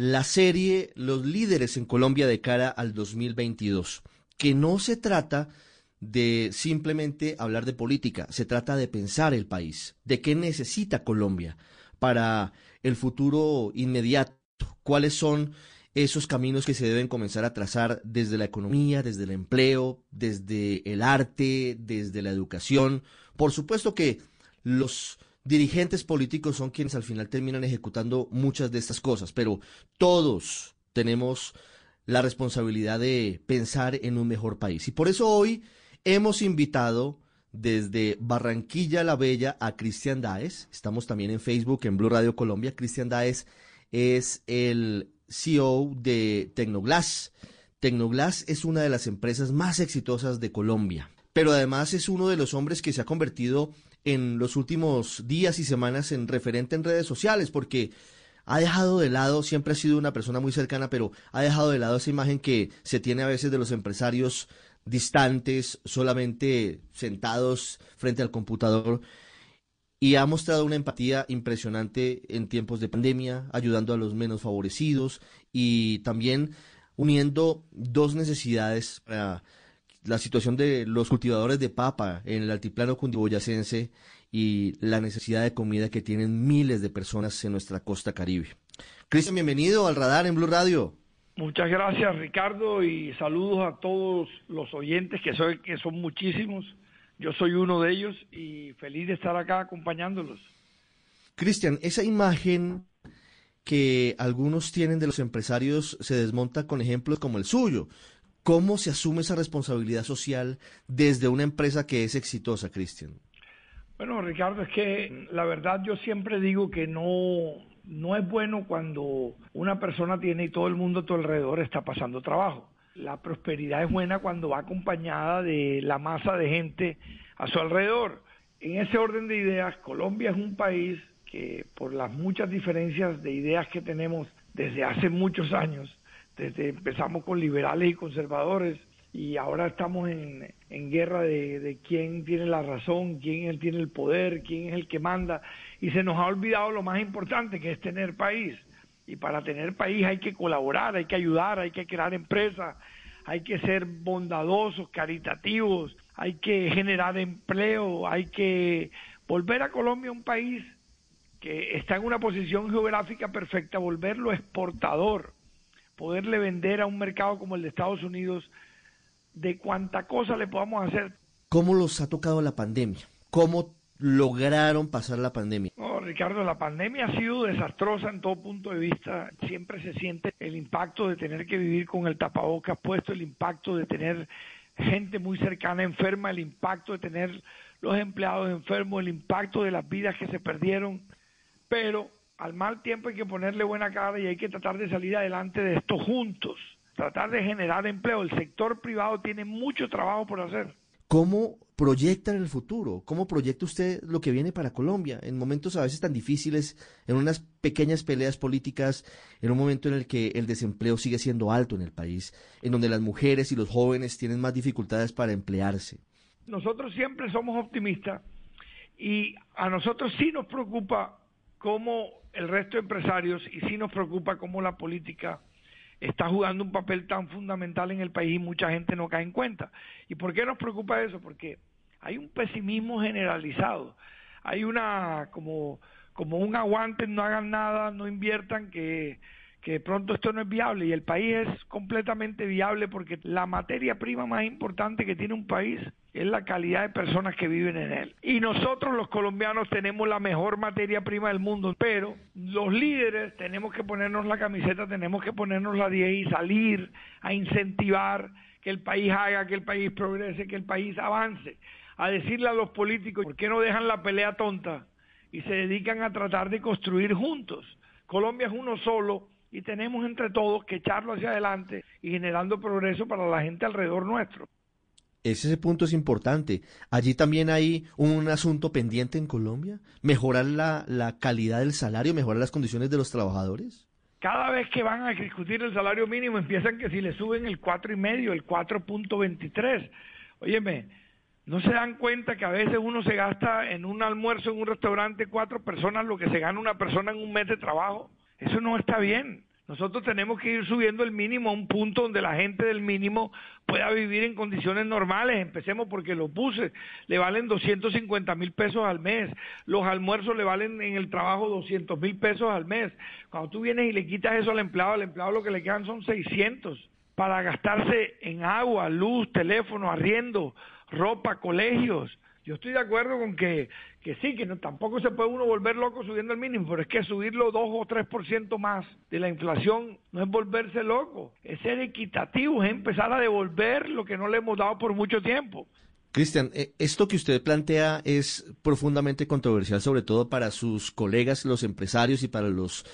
la serie Los líderes en Colombia de cara al 2022, que no se trata de simplemente hablar de política, se trata de pensar el país, de qué necesita Colombia para el futuro inmediato, cuáles son esos caminos que se deben comenzar a trazar desde la economía, desde el empleo, desde el arte, desde la educación. Por supuesto que los dirigentes políticos son quienes al final terminan ejecutando muchas de estas cosas, pero todos tenemos la responsabilidad de pensar en un mejor país. Y por eso hoy hemos invitado desde Barranquilla la Bella a Cristian Daes. Estamos también en Facebook, en Blue Radio Colombia. Cristian Daes es el CEO de Tecnoglass. Tecnoglass es una de las empresas más exitosas de Colombia, pero además es uno de los hombres que se ha convertido en los últimos días y semanas en referente en redes sociales, porque ha dejado de lado, siempre ha sido una persona muy cercana, pero ha dejado de lado esa imagen que se tiene a veces de los empresarios distantes, solamente sentados frente al computador, y ha mostrado una empatía impresionante en tiempos de pandemia, ayudando a los menos favorecidos y también uniendo dos necesidades para la situación de los cultivadores de papa en el altiplano cundiboyacense y la necesidad de comida que tienen miles de personas en nuestra costa caribe. Cristian, bienvenido al radar en Blue Radio. Muchas gracias Ricardo y saludos a todos los oyentes que, soy, que son muchísimos. Yo soy uno de ellos y feliz de estar acá acompañándolos. Cristian, esa imagen que algunos tienen de los empresarios se desmonta con ejemplos como el suyo. ¿Cómo se asume esa responsabilidad social desde una empresa que es exitosa, Cristian? Bueno, Ricardo, es que la verdad yo siempre digo que no, no es bueno cuando una persona tiene y todo el mundo a tu alrededor está pasando trabajo. La prosperidad es buena cuando va acompañada de la masa de gente a su alrededor. En ese orden de ideas, Colombia es un país que por las muchas diferencias de ideas que tenemos desde hace muchos años, desde empezamos con liberales y conservadores y ahora estamos en, guerra de, quién tiene la razón, quién tiene el poder, quién es el que manda y se nos ha olvidado lo más importante que es tener país. Y para tener país hay que colaborar, hay que ayudar, hay que crear empresas, hay que ser bondadosos, caritativos, hay que generar empleo, hay que volver a Colombia un país que está en una posición geográfica perfecta, volverlo exportador, poderle vender a un mercado como el de Estados Unidos de cuánta cosa le podamos hacer. ¿Cómo los ha tocado la pandemia? ¿Cómo lograron pasar la pandemia? No, Ricardo, la pandemia ha sido desastrosa en todo punto de vista. Siempre se siente el impacto de tener que vivir con el tapabocas puesto, el impacto de tener gente muy cercana enferma, el impacto de tener los empleados enfermos, el impacto de las vidas que se perdieron. Pero al mal tiempo hay que ponerle buena cara y hay que tratar de salir adelante de esto juntos, tratar de generar empleo. El sector privado tiene mucho trabajo por hacer. ¿Cómo proyecta en el futuro? ¿Cómo proyecta usted lo que viene para Colombia en momentos a veces tan difíciles, en unas pequeñas peleas políticas, en un momento en el que el desempleo sigue siendo alto en el país, en donde las mujeres y los jóvenes tienen más dificultades para emplearse? Nosotros siempre somos optimistas y a nosotros sí nos preocupa cómo el resto de empresarios y sí nos preocupa cómo la política está jugando un papel tan fundamental en el país y mucha gente no cae en cuenta. ¿Y por qué nos preocupa eso? Porque hay un pesimismo generalizado, hay una como como un aguante, no hagan nada, no inviertan, que que de pronto esto no es viable y el país es completamente viable porque la materia prima más importante que tiene un país es la calidad de personas que viven en él. Y nosotros los colombianos tenemos la mejor materia prima del mundo, pero los líderes tenemos que ponernos la camiseta, tenemos que ponernos la 10 y salir a incentivar que el país haga, que el país progrese, que el país avance, a decirle a los políticos, ¿por qué no dejan la pelea tonta y se dedican a tratar de construir juntos? Colombia es uno solo y tenemos entre todos que echarlo hacia adelante y generando progreso para la gente alrededor nuestro. Ese punto es importante. Allí también hay un asunto pendiente en Colombia, mejorar la, la calidad del salario, mejorar las condiciones de los trabajadores. Cada vez que van a discutir el salario mínimo empiezan que si le suben el cuatro y medio, el 4.23. Óyeme, no se dan cuenta que a veces uno se gasta en un almuerzo en un restaurante cuatro personas lo que se gana una persona en un mes de trabajo. Eso no está bien. Nosotros tenemos que ir subiendo el mínimo a un punto donde la gente del mínimo pueda vivir en condiciones normales. Empecemos porque los buses le valen 250 mil pesos al mes, los almuerzos le valen en el trabajo 200 mil pesos al mes. Cuando tú vienes y le quitas eso al empleado, al empleado lo que le quedan son 600 para gastarse en agua, luz, teléfono, arriendo, ropa, colegios. Yo estoy de acuerdo con que, que sí, que no, tampoco se puede uno volver loco subiendo el mínimo, pero es que subirlo 2 o 3% más de la inflación no es volverse loco, es ser equitativo, es empezar a devolver lo que no le hemos dado por mucho tiempo. Cristian, eh, esto que usted plantea es profundamente controversial, sobre todo para sus colegas, los empresarios y para los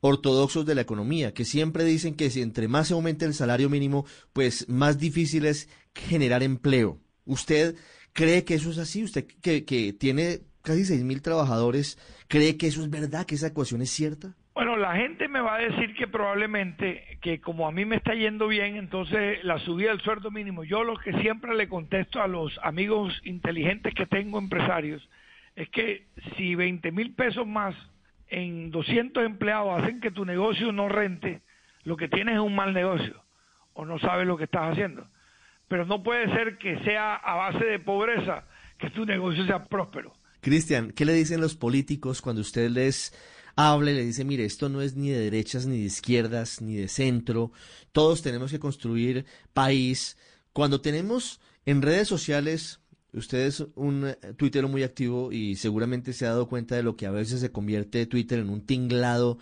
ortodoxos de la economía, que siempre dicen que si entre más se aumente el salario mínimo, pues más difícil es generar empleo. ¿Usted cree que eso es así? ¿Usted que, tiene casi seis mil trabajadores, cree que eso es verdad, que esa ecuación es cierta? Bueno, la gente me va a decir que probablemente, que como a mí me está yendo bien, entonces la subida del sueldo mínimo, yo lo que siempre le contesto a los amigos inteligentes que tengo empresarios, es que si 20 mil pesos más en 200 empleados hacen que tu negocio no rente, lo que tienes es un mal negocio o no sabes lo que estás haciendo pero no puede ser que sea a base de pobreza que tu negocio sea próspero. Cristian, ¿qué le dicen los políticos cuando usted les habla y le dice, mire, esto no es ni de derechas, ni de izquierdas, ni de centro, todos tenemos que construir país? Cuando tenemos en redes sociales, usted es un tuitero muy activo y seguramente se ha dado cuenta de lo que a veces se convierte Twitter en un tinglado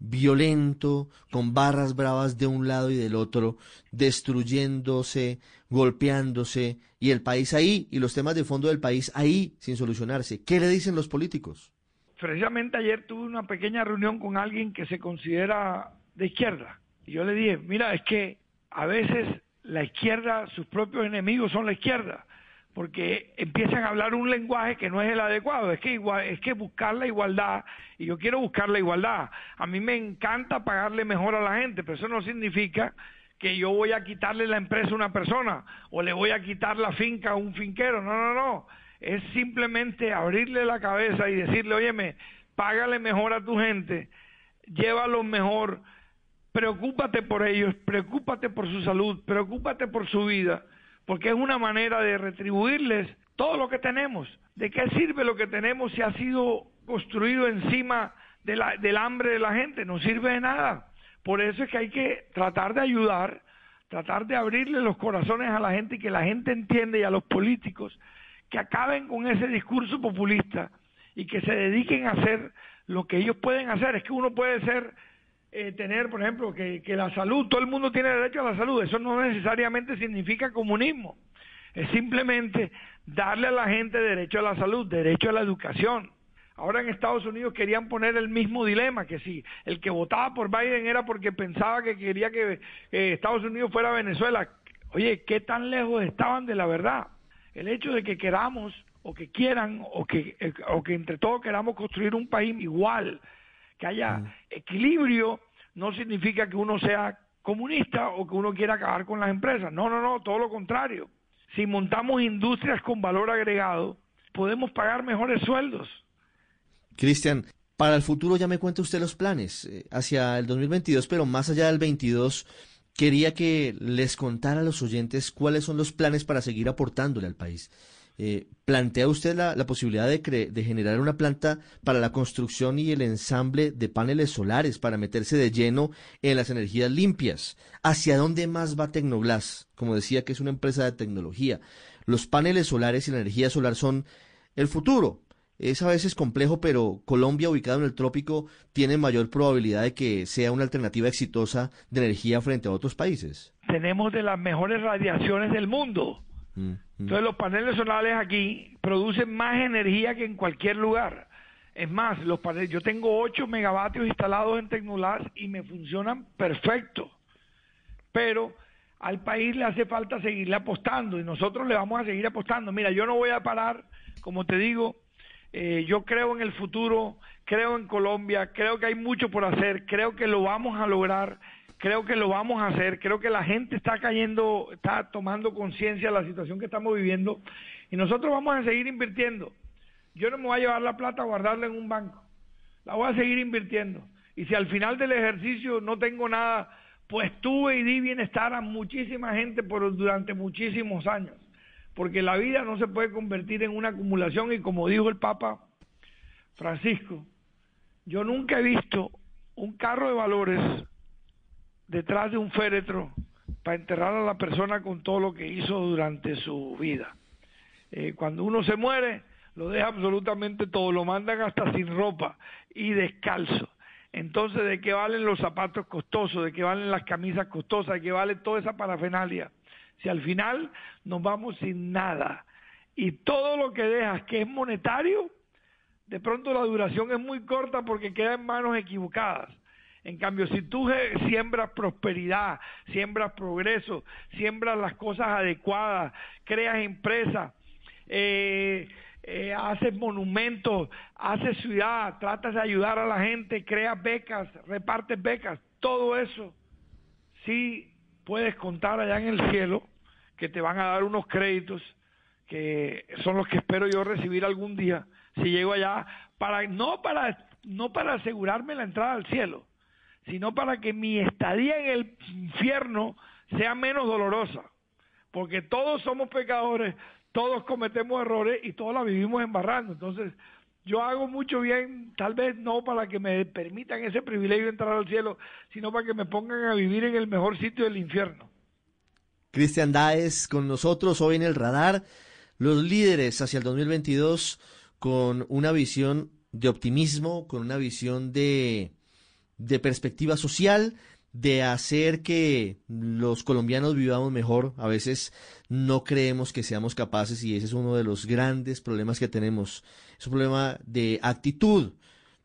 violento, con barras bravas de un lado y del otro, destruyéndose, golpeándose, y el país ahí, y los temas de fondo del país ahí, sin solucionarse. ¿Qué le dicen los políticos? Precisamente ayer tuve una pequeña reunión con alguien que se considera de izquierda. Y yo le dije, mira, es que a veces la izquierda, sus propios enemigos son la izquierda porque empiezan a hablar un lenguaje que no es el adecuado, es que igual, es que buscar la igualdad y yo quiero buscar la igualdad. A mí me encanta pagarle mejor a la gente, pero eso no significa que yo voy a quitarle la empresa a una persona o le voy a quitar la finca a un finquero. No, no, no. Es simplemente abrirle la cabeza y decirle, óyeme, págale mejor a tu gente, llévalo mejor, preocúpate por ellos, preocúpate por su salud, preocúpate por su vida porque es una manera de retribuirles todo lo que tenemos. ¿De qué sirve lo que tenemos si ha sido construido encima del hambre de la gente? No sirve de nada. Por eso es que hay que tratar de ayudar, tratar de abrirle los corazones a la gente y que la gente entienda y a los políticos que acaben con ese discurso populista y que se dediquen a hacer lo que ellos pueden hacer. Es que uno puede ser eh, tener, por ejemplo, que, que la salud, todo el mundo tiene derecho a la salud, eso no necesariamente significa comunismo, es simplemente darle a la gente derecho a la salud, derecho a la educación. Ahora en Estados Unidos querían poner el mismo dilema, que si el que votaba por Biden era porque pensaba que quería que Estados Unidos fuera Venezuela. Oye, ¿qué tan lejos estaban de la verdad? El hecho de que queramos o que quieran o que, eh, o que entre todos queramos construir un país igual, que haya equilibrio no significa que uno sea comunista o que uno quiera acabar con las empresas. No, no, no, todo lo contrario. Si montamos industrias con valor agregado, podemos pagar mejores sueldos. Cristian, para el futuro ya me cuenta usted los planes eh, hacia el 2022, pero más allá del 22, quería que les contara a los oyentes cuáles son los planes para seguir aportándole al país. Eh, ¿Plantea usted la, posibilidad de, de, generar una planta para la construcción y el ensamble de paneles solares para meterse de lleno en las energías limpias? ¿Hacia dónde más va Tecnoglass? Como decía que es una empresa de tecnología. Los paneles solares y la energía solar son el futuro. Es a veces complejo, pero Colombia, ubicado en el trópico, tiene mayor probabilidad de que sea una alternativa exitosa de energía frente a otros países. Tenemos de las mejores radiaciones del mundo Mm, mm. Entonces los paneles solares aquí producen más energía que en cualquier lugar. Es más, los paneles, yo tengo 8 megavatios instalados en Tecnolas y me funcionan perfecto. Pero al país le hace falta seguirle apostando y nosotros le vamos a seguir apostando. Mira, yo no voy a parar, como te digo, eh, yo creo en el futuro, creo en Colombia, creo que hay mucho por hacer, creo que lo vamos a lograr creo que lo vamos a hacer, creo que la gente está cayendo, está tomando conciencia de la situación que estamos viviendo y nosotros vamos a seguir invirtiendo. Yo no me voy a llevar la plata a guardarla en un banco, la voy a seguir invirtiendo. Y si al final del ejercicio no tengo nada, pues tuve y di bienestar a muchísima gente por, durante muchísimos años. Porque la vida no se puede convertir en una acumulación y como dijo el Papa Francisco, yo nunca he visto un carro de valores detrás de un féretro para enterrar a la persona con todo lo que hizo durante su vida. Eh, cuando uno se muere, lo deja absolutamente todo, lo mandan hasta sin ropa y descalzo. Entonces, ¿de qué valen los zapatos costosos? ¿De qué valen las camisas costosas? ¿De qué vale toda esa parafernalia? Si al final nos vamos sin nada y todo lo que dejas que es monetario, de pronto la duración es muy corta porque queda en manos equivocadas. En cambio, si tú siembras prosperidad, siembras progreso, siembras las cosas adecuadas, creas empresas, eh, eh, haces monumentos, haces ciudad, tratas de ayudar a la gente, creas becas, repartes becas, todo eso, sí puedes contar allá en el cielo que te van a dar unos créditos que son los que espero yo recibir algún día si llego allá para no para no para asegurarme la entrada al cielo sino para que mi estadía en el infierno sea menos dolorosa porque todos somos pecadores todos cometemos errores y todos la vivimos embarrando. Entonces, yo hago mucho bien, tal vez no para que me permitan ese privilegio de entrar al cielo, sino para que me pongan a vivir en el mejor sitio del infierno. Cristian Daes con nosotros hoy en el radar, los líderes hacia el 2022 con una visión de optimismo, con una visión de, de perspectiva social, de hacer que los colombianos vivamos mejor. A veces no creemos que seamos capaces y ese es uno de los grandes problemas que tenemos. Es un problema de actitud,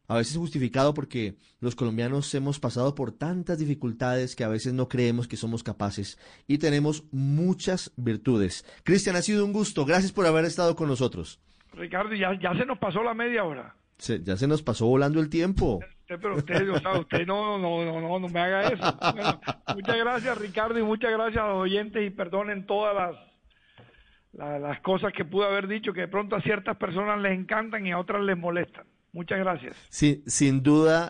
a veces justificado porque los colombianos hemos pasado por tantas dificultades que a veces no creemos que somos capaces y tenemos muchas virtudes. Cristian, ha sido un gusto. Gracias por haber estado con nosotros. Ricardo, ya, ya se nos pasó la media hora. ya se nos pasó volando el tiempo pero usted, o sea, usted no, no, no, no, me haga eso. muchas gracias, Ricardo, y muchas gracias a los oyentes y perdonen todas las, las cosas que pude haber dicho que de pronto a ciertas personas les encantan y a otras les molestan. Muchas gracias. Sí, sin duda